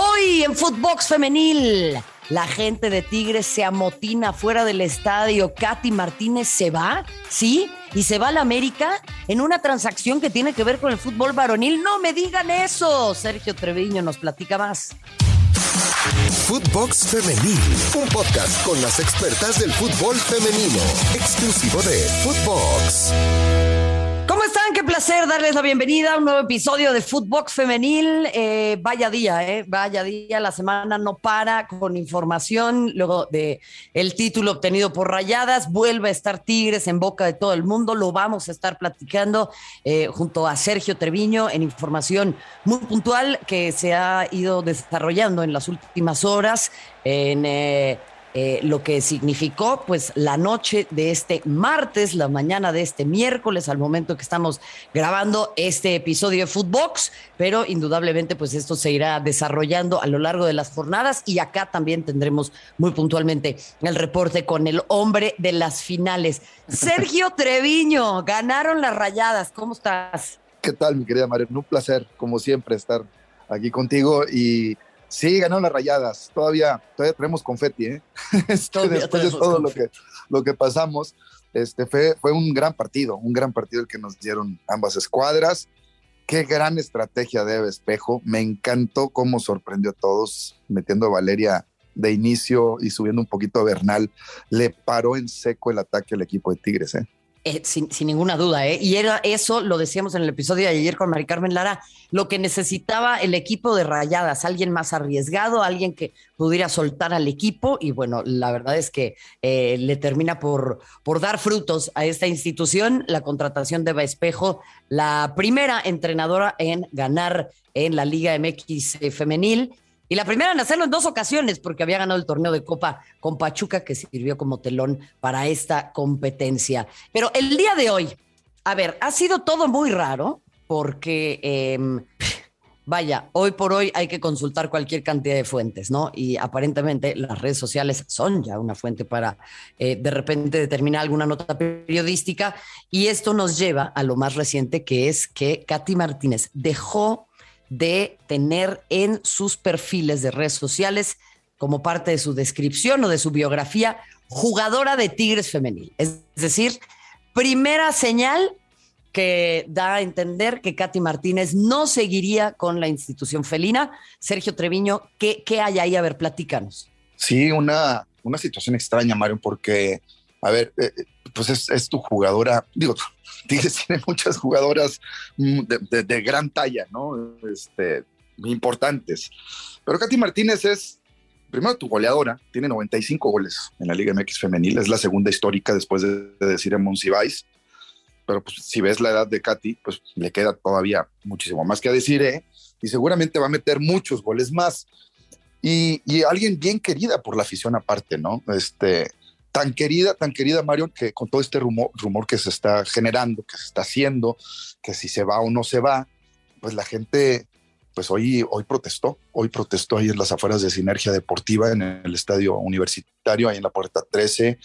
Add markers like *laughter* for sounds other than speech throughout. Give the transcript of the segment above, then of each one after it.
Hoy en Footbox Femenil, la gente de Tigres se amotina fuera del estadio. Katy Martínez se va, ¿sí? Y se va a la América en una transacción que tiene que ver con el fútbol varonil. No me digan eso. Sergio Treviño nos platica más. Footbox Femenil, un podcast con las expertas del fútbol femenino, exclusivo de Footbox. ¿Cómo están? Qué placer darles la bienvenida a un nuevo episodio de Footbox Femenil. Eh, vaya día, ¿eh? Vaya día. La semana no para con información. Luego de el título obtenido por Rayadas, vuelve a estar Tigres en boca de todo el mundo. Lo vamos a estar platicando eh, junto a Sergio Treviño en información muy puntual que se ha ido desarrollando en las últimas horas en eh, lo que significó pues la noche de este martes, la mañana de este miércoles, al momento que estamos grabando este episodio de Footbox, pero indudablemente pues esto se irá desarrollando a lo largo de las jornadas y acá también tendremos muy puntualmente el reporte con el hombre de las finales. *laughs* Sergio Treviño, ganaron las rayadas, ¿cómo estás? ¿Qué tal, mi querida María? Un placer, como siempre, estar aquí contigo y Sí, ganaron las rayadas. Todavía, todavía tenemos confeti, ¿eh? *laughs* Este, después de todo lo que, lo que pasamos, este, fue, fue un gran partido, un gran partido el que nos dieron ambas escuadras. Qué gran estrategia de Espejo. Me encantó cómo sorprendió a todos, metiendo a Valeria de inicio y subiendo un poquito a Bernal. Le paró en seco el ataque al equipo de Tigres, ¿eh? Eh, sin, ninguna duda, ¿eh? Y era eso, lo decíamos en el episodio de ayer con Mari Carmen Lara, lo que necesitaba el equipo de Rayadas, alguien más arriesgado, alguien que pudiera soltar al equipo. Y bueno, la verdad es que eh, le termina por, dar frutos a esta institución la contratación de Eva Espejo, la primera entrenadora en ganar en la Liga MX eh, femenil y la primera en hacerlo en dos ocasiones, porque había ganado el torneo de Copa con Pachuca, que sirvió como telón para esta competencia. Pero el día de hoy, a ver, ha sido todo muy raro, porque, em, vaya, hoy por hoy hay que consultar cualquier cantidad de fuentes, ¿no? Y aparentemente las redes sociales son ya una fuente para eh, de repente determinar alguna nota periodística. Y esto nos lleva a lo más reciente, que es que Katy Martínez dejó de tener en sus perfiles de redes sociales como parte de su descripción o de su biografía jugadora de Tigres femenil. Es decir, primera señal que da a entender que Katy Martínez no seguiría con la institución felina. Sergio Treviño, ¿qué, qué hay ahí? A ver, platícanos. Sí, una, una situación extraña, Mario, porque, a ver, eh, pues es, tu jugadora, digo, Tigres *laughs* tiene muchas jugadoras mm, de, gran talla, ¿no? Este, importantes. Pero Katy Martínez es, primero, tu goleadora, tiene 95 goles en la Liga MX femenil, es la segunda histórica después de, decir en Monsiváis. Pero pues, si ves la edad de Katy, pues le queda todavía muchísimo más que decir, ¿eh? Y seguramente va a meter muchos goles más. Y, y, alguien bien querida por la afición aparte, ¿no? Este, tan querida, tan querida Mario, que con todo este rumor, rumor que se está generando, que se está haciendo, que si se va o no se va, pues la gente, pues hoy, hoy protestó, hoy protestó ahí en las afueras de Sinergia Deportiva, en el estadio universitario, ahí en la puerta 13,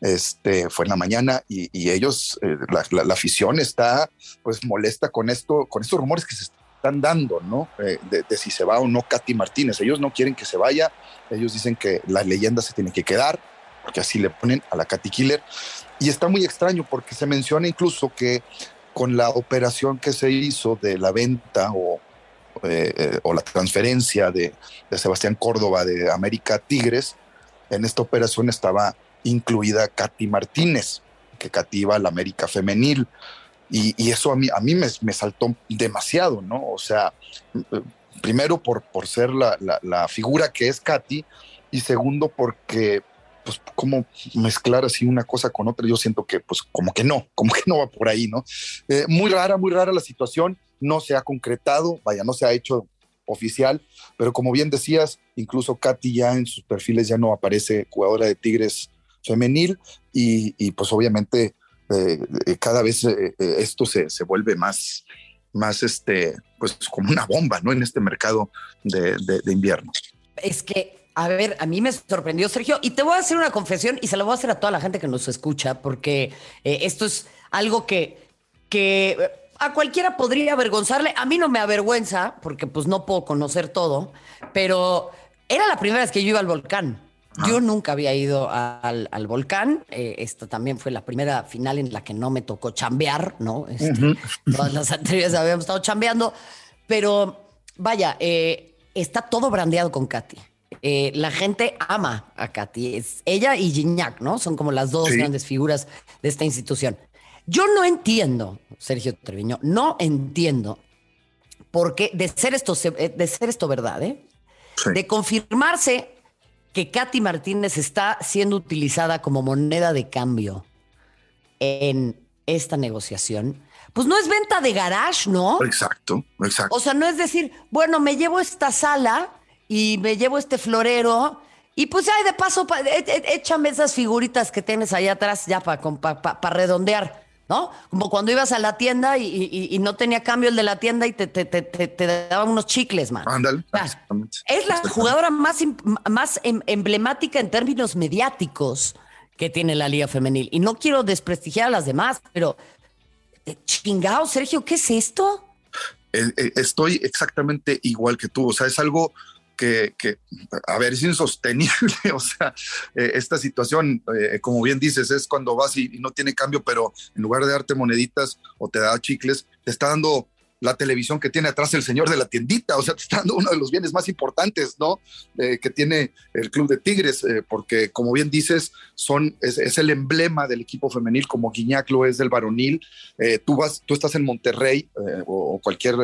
este, fue en la mañana y, ellos, eh, la, afición está pues molesta con esto, con estos rumores que se están dando, ¿no? Eh, de, de, si se va o no Katy Martínez. Ellos no quieren que se vaya, ellos dicen que la leyenda se tiene que quedar, porque así le ponen a la Katy Killer. Y está muy extraño porque se menciona incluso que con la operación que se hizo de la venta o, eh, eh, o la transferencia de, Sebastián Córdoba de América Tigres, en esta operación estaba incluida Katy Martínez, que cativa la América femenil. Y, eso a mí, a mí me, me, saltó demasiado, ¿no? O sea, primero por, por ser la, la, la figura que es Katy y segundo porque pues cómo mezclar así una cosa con otra, yo siento que pues como que no, *laughs* como que no va por ahí, ¿no? Eh, muy rara, muy rara la situación, no se ha concretado, vaya, no se ha hecho oficial, pero como bien decías, incluso Katy ya en sus perfiles ya no aparece jugadora de Tigres femenil y, pues obviamente eh, eh, cada vez esto se, vuelve más, más este, pues como una bomba, ¿no? En este mercado de, de invierno. Es que a ver, a mí me sorprendió, Sergio, y te voy a hacer una confesión y se la voy a hacer a toda la gente que nos escucha, porque eh, esto es algo que, que a cualquiera podría avergonzarle. A mí no me avergüenza, porque pues no puedo conocer todo, pero era la primera vez que yo iba al volcán. Yo nunca había ido al, volcán. Eh, esta también fue la primera final en la que no me tocó chambear, ¿no? Este, todas las anteriores habíamos estado chambeando. Pero vaya, eh, está todo brandeado con Katy. Eh, la gente ama a Katy. Es ella y Gignac, ¿no? Son como las dos grandes figuras de esta institución. Yo no entiendo, Sergio Treviño, no entiendo por qué, de ser esto, de ser esto verdad, ¿eh? De confirmarse que Katy Martínez está siendo utilizada como moneda de cambio en esta negociación, pues no es venta de garage, ¿no? Exacto, exacto. O sea, no es decir, bueno, me llevo esta sala y me llevo este florero y pues ya de paso, e, e, échame esas figuritas que tienes ahí atrás ya para redondear. ¿no? Como cuando ibas a la tienda y, no tenía cambio el de la tienda y te, te, daban unos chicles, man. Ándale. es la jugadora más, más em, emblemática en términos mediáticos que tiene la Liga Femenil. Y no quiero desprestigiar a las demás, pero eh, chingado, Sergio, ¿qué es esto? Eh, eh, estoy exactamente igual que tú. O sea, es algo que, a ver, es insostenible. *laughs* O sea, eh, esta situación, eh, como bien dices, es cuando vas y, no tiene cambio, pero en lugar de darte moneditas o te da chicles, te está dando la televisión que tiene atrás el señor de la tiendita, o sea, te está dando uno de los bienes más importantes, ¿no? Eh, que tiene el Club de Tigres, porque como bien dices, son, es, el emblema del equipo femenil, como Guiñac lo es del varonil. tú, vas, tú estás en Monterrey o, o, cualquier,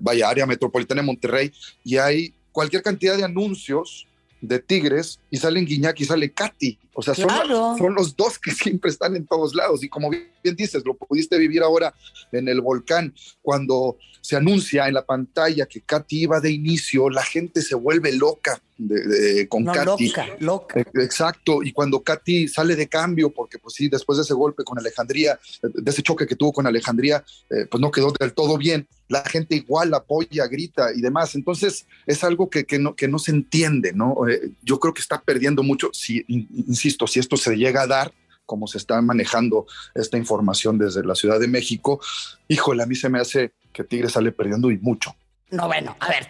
vaya, área metropolitana de Monterrey, y hay cualquier cantidad de anuncios de Tigres y salen Guiñac y sale Katy. O sea, son, los dos que *laughs* siempre están en todos lados. Y como bien dices, lo pudiste vivir ahora en el volcán, cuando se anuncia en la pantalla que Katy iba de inicio, la gente se vuelve loca de, con Katy. Loca, loca. Exacto. Y cuando Katy sale de cambio, porque pues sí, después de ese golpe con Alejandría, de ese choque que tuvo con Alejandría, eh, pues no quedó del todo bien. La gente igual apoya, grita y demás. Entonces es algo que, que no, que no se entiende, ¿no? Eh, yo creo que está perdiendo mucho. Si, insisto, si esto se llega a dar, como se está manejando esta información desde la Ciudad de México, híjole, a mí se me hace que Tigres sale perdiendo y mucho. No, bueno, a ver,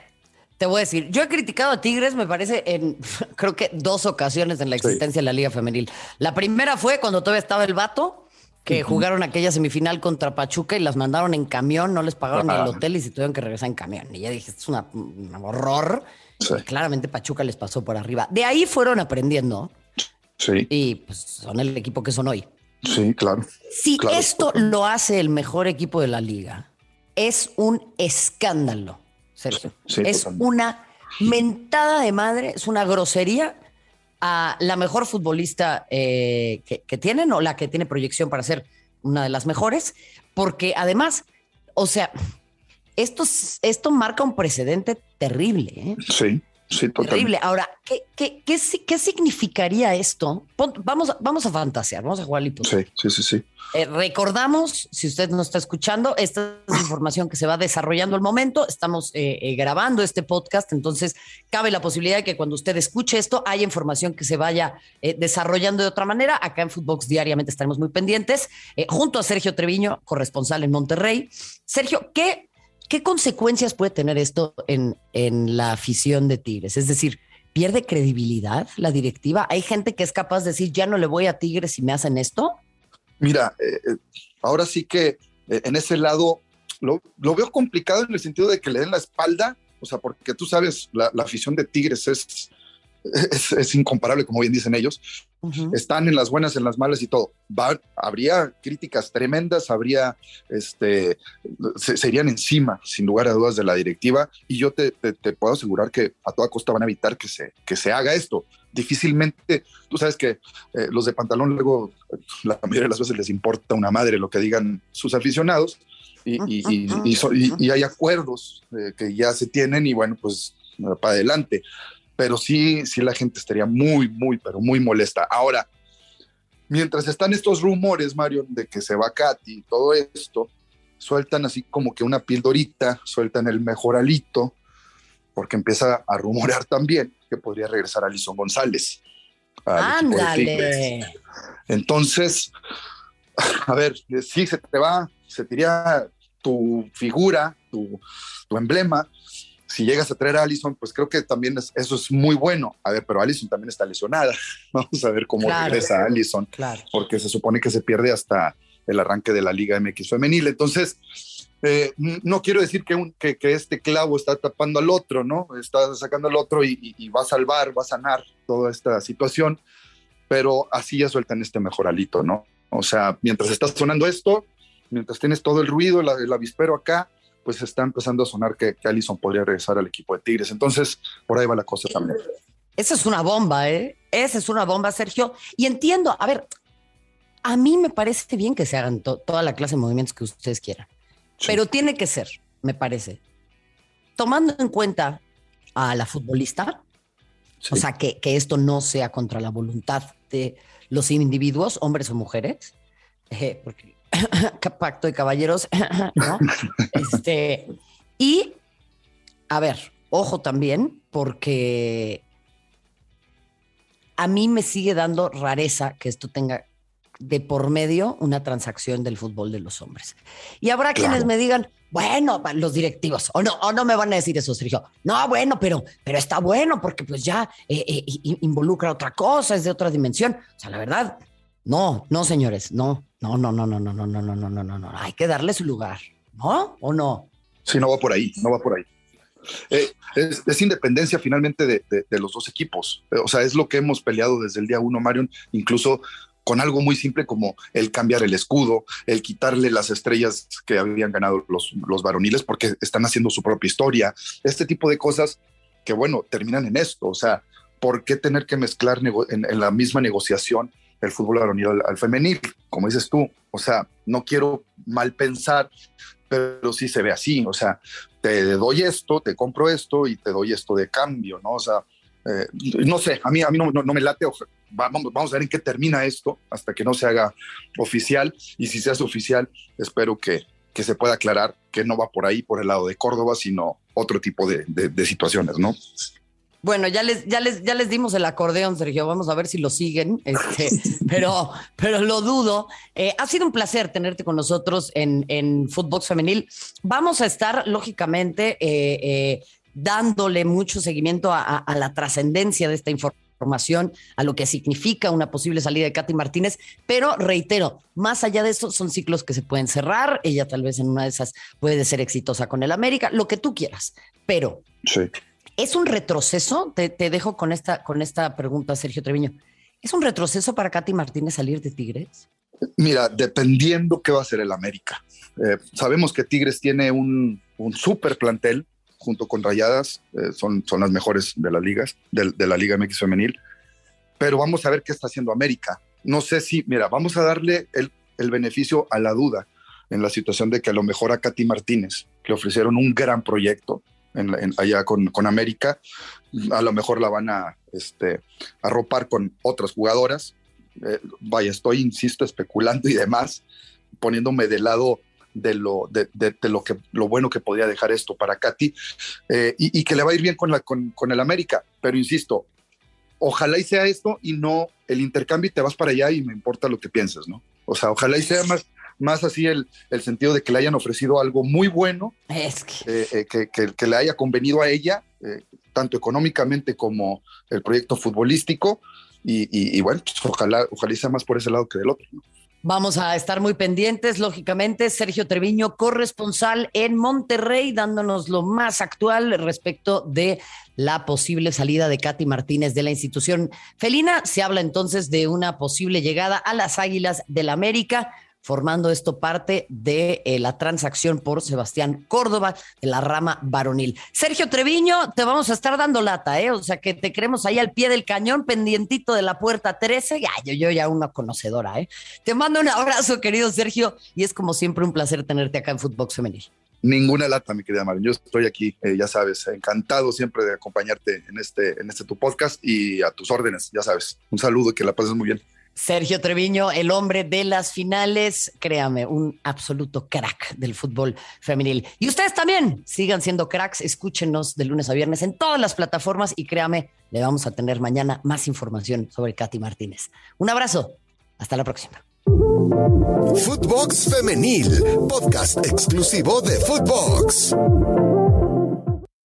te voy a decir, yo he criticado a Tigres, me parece, en *laughs* creo que dos ocasiones en la existencia de la Liga Femenil. La primera fue cuando todavía estaba el vato, que jugaron aquella semifinal contra Pachuca y las mandaron en camión, no les pagaron ni el hotel y se tuvieron que regresar en camión. Y ya dije, es un horror. claramente Pachuca les pasó por arriba. De ahí fueron aprendiendo. Sí. Y pues, son el equipo que son hoy. Sí, claro. Si esto lo hace el mejor equipo de la liga, es un escándalo, Sergio. es una mentada de madre, es una grosería a la mejor futbolista eh, que, tienen o la que tiene proyección para ser una de las mejores, porque además, o sea, esto, esto marca un precedente terrible. ¿eh? Sí. Sí, Terrible. Ahora, ¿qué, qué, qué, qué significaría esto? vamos, vamos a fantasear, vamos a jugar Sí, sí, sí, sí. Eh, recordamos, si usted nos está escuchando, esta es información que se va desarrollando al momento. Estamos eh, eh, grabando este podcast, entonces cabe la posibilidad de que cuando usted escuche esto haya información que se vaya desarrollando de otra manera. Acá en Footbox diariamente estaremos muy pendientes, junto a Sergio Treviño, corresponsal en Monterrey. Sergio, ¿qué, qué consecuencias puede tener esto en, en la afición de Tigres? Es decir, ¿pierde credibilidad la directiva? ¿Hay gente que es capaz de decir, ya no le voy a Tigres si me hacen esto? Mira, eh, eh, ahora sí que eh, en ese lado lo, veo complicado en el sentido de que le den la espalda, o sea, porque tú sabes, la, afición de Tigres es, *laughs* es, incomparable, como bien dicen ellos. Están en las buenas, en las malas y todo. habría críticas tremendas, habría, este, se, serían encima, sin lugar a dudas, de la directiva. Y yo te, te, puedo asegurar que a toda costa van a evitar que se, que se haga esto difícilmente, tú sabes que eh, los de pantalón luego la mayoría de las veces les importa una madre lo que digan sus aficionados y, y, hay acuerdos eh, que ya se tienen y bueno, pues para adelante. Pero sí, sí la gente estaría muy, muy, pero muy molesta. Ahora, mientras están estos rumores, Mario, de que se va Katy y todo esto, sueltan así como que una pildorita, sueltan el mejoralito, porque empieza a rumorear también que podría regresar Alison González. Ándale. Entonces, a ver, sí, se te va, se te iría tu figura, tu, tu emblema. Si llegas a traer a Allison, pues creo que también eso es muy bueno. A ver, pero Allison también está lesionada. *laughs* Vamos a ver cómo regresa Allison, claro. porque se supone que se pierde hasta el arranque de la Liga MX femenil. Entonces, eh, no quiero decir que, que, este clavo está tapando al otro, ¿no? Está sacando al otro y, y, va a salvar, va a sanar toda esta situación, pero así ya sueltan este mejoralito, ¿no? O sea, mientras está sonando esto, mientras tienes todo el ruido, el avispero acá, pues está empezando a sonar que, que Allison podría regresar al equipo de Tigres. Entonces, por ahí va la cosa también. Esa es una bomba, ¿eh? Esa es una bomba, Sergio. Y entiendo, a ver, a mí me parece bien que se hagan toda la clase de movimientos que ustedes quieran, pero tiene que ser, me parece, tomando en cuenta a la futbolista, o sea, que, que, esto no sea contra la voluntad de los individuos, hombres o mujeres, eh, porque *laughs* pacto de caballeros, *laughs* ¿no? Este, y, a ver, ojo también, porque a mí me sigue dando rareza que esto tenga de por medio una transacción del fútbol de los hombres. Y habrá quienes me digan, bueno, los directivos, o no, o no me van a decir eso, Sergio. No, bueno, pero, pero está bueno porque pues ya eh, eh, involucra otra cosa, es de otra dimensión. O sea, la verdad, no, no, señores, no, no, no, no, no, no, no, no, no, no, no, no, no. Hay que darle su lugar, ¿no? ¿O no? Sí, no va por ahí, no va por ahí. Eh, es, independencia finalmente de, de, los dos equipos. O sea, es lo que hemos peleado desde el día uno, Marion. Incluso con algo muy simple como el cambiar el escudo, el quitarle las estrellas que habían ganado los, los varoniles porque están haciendo su propia historia, este tipo de cosas que, bueno, terminan en esto. O sea, ¿por qué tener que mezclar en, la misma negociación el fútbol varonil al, femenil? Como dices tú, o sea, no quiero mal pensar, pero sí se ve así. O sea, te doy esto, te compro esto y te doy esto de cambio, ¿no? O sea, eh, no sé, a mí, a mí no, no, me late. Vamos, vamos a ver en qué termina esto hasta que no se haga oficial. Y si se hace oficial, espero que, que se pueda aclarar que no va por ahí, por el lado de Córdoba, sino otro tipo de, de, situaciones, ¿no? Bueno, ya les, ya les, ya les dimos el acordeón, Sergio. Vamos a ver si lo siguen. Este, *laughs* pero, pero lo dudo. Eh, ha sido un placer tenerte con nosotros en, en Footbox Femenil. Vamos a estar, lógicamente, eh, eh dándole mucho seguimiento a, la trascendencia de esta información, a lo que significa una posible salida de Katy Martínez, pero reitero, más allá de eso, son ciclos que se pueden cerrar, ella tal vez en una de esas puede ser exitosa con el América, lo que tú quieras, pero es un retroceso, te, dejo con esta, con esta pregunta, Sergio Treviño, ¿es un retroceso para Katy Martínez salir de Tigres? Mira, dependiendo qué va a ser el América. Eh, sabemos que Tigres tiene un, un súper plantel, junto con Rayadas, eh, son, son las mejores de las ligas, de, de, la Liga MX femenil. Pero vamos a ver qué está haciendo América. No sé si, mira, vamos a darle el, el beneficio a la duda en la situación de que a lo mejor a Katy Martínez le ofrecieron un gran proyecto en, allá con, con, América, a lo mejor la van a este, arropar con otras jugadoras. Eh, vaya, estoy, insisto, especulando y demás, poniéndome de lado de lo, de, lo, que, lo bueno que podría dejar esto para Katy eh, y, que le va a ir bien con, la, con, el América. Pero insisto, ojalá y sea esto y no el intercambio y te vas para allá y me importa lo que pienses, ¿no? O sea, ojalá y sea más, más así el, el sentido de que le hayan ofrecido algo muy bueno, es que... Eh, eh, que, le haya convenido a ella, tanto económicamente como el proyecto futbolístico. Y, bueno, pues ojalá, ojalá y sea más por ese lado que del otro. ¿no? Vamos a estar muy pendientes, lógicamente. Sergio Treviño, corresponsal en Monterrey, dándonos lo más actual respecto de la posible salida de Katy Martínez de la institución felina. Se habla entonces de una posible llegada a las Águilas del América formando esto parte de eh, la transacción por Sebastián Córdoba de la rama varonil. Sergio Treviño, te vamos a estar dando lata, ¿eh? O sea que te queremos ahí al pie del cañón, pendientito de la puerta 13. Ya, yo, yo ya una conocedora, ¿eh? Te mando un abrazo, querido Sergio, y es como siempre un placer tenerte acá en Footbox Femenil. Ninguna lata, mi querida María. Yo estoy aquí, eh, ya sabes, encantado siempre de acompañarte en este, en este tu podcast y a tus órdenes, ya sabes. Un saludo que la pases muy bien. Sergio Treviño, el hombre de las finales, créame, un absoluto crack del fútbol femenil. Y ustedes también sigan siendo cracks, escúchenos de lunes a viernes en todas las plataformas y créame, le vamos a tener mañana más información sobre Katy Martínez. Un abrazo, hasta la próxima. Footbox Femenil, podcast exclusivo de Footbox.